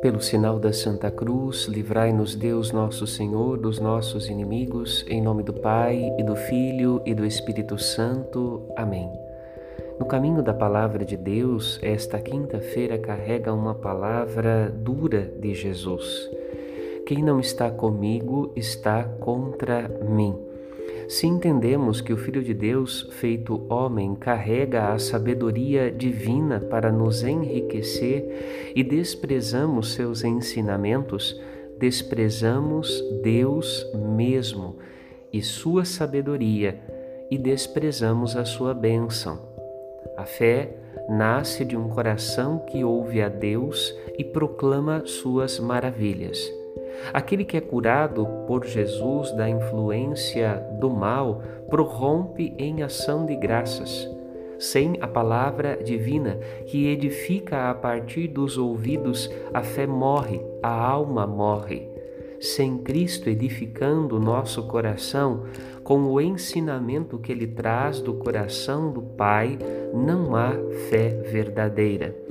Pelo sinal da Santa Cruz, livrai-nos Deus nosso Senhor dos nossos inimigos, em nome do Pai e do Filho e do Espírito Santo. Amém. No caminho da palavra de Deus, esta quinta-feira carrega uma palavra dura de Jesus. Quem não está comigo está contra mim. Se entendemos que o Filho de Deus, feito homem, carrega a sabedoria divina para nos enriquecer e desprezamos seus ensinamentos, desprezamos Deus mesmo e sua sabedoria e desprezamos a sua bênção. A fé nasce de um coração que ouve a Deus e proclama suas maravilhas. Aquele que é curado por Jesus da influência do mal prorrompe em ação de graças. Sem a palavra divina que edifica a partir dos ouvidos, a fé morre, a alma morre. Sem Cristo edificando o nosso coração, com o ensinamento que ele traz do coração do Pai, não há fé verdadeira.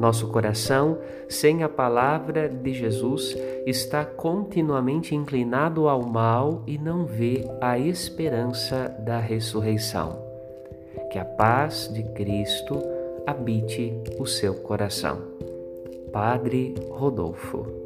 Nosso coração, sem a palavra de Jesus, está continuamente inclinado ao mal e não vê a esperança da ressurreição. Que a paz de Cristo habite o seu coração. Padre Rodolfo.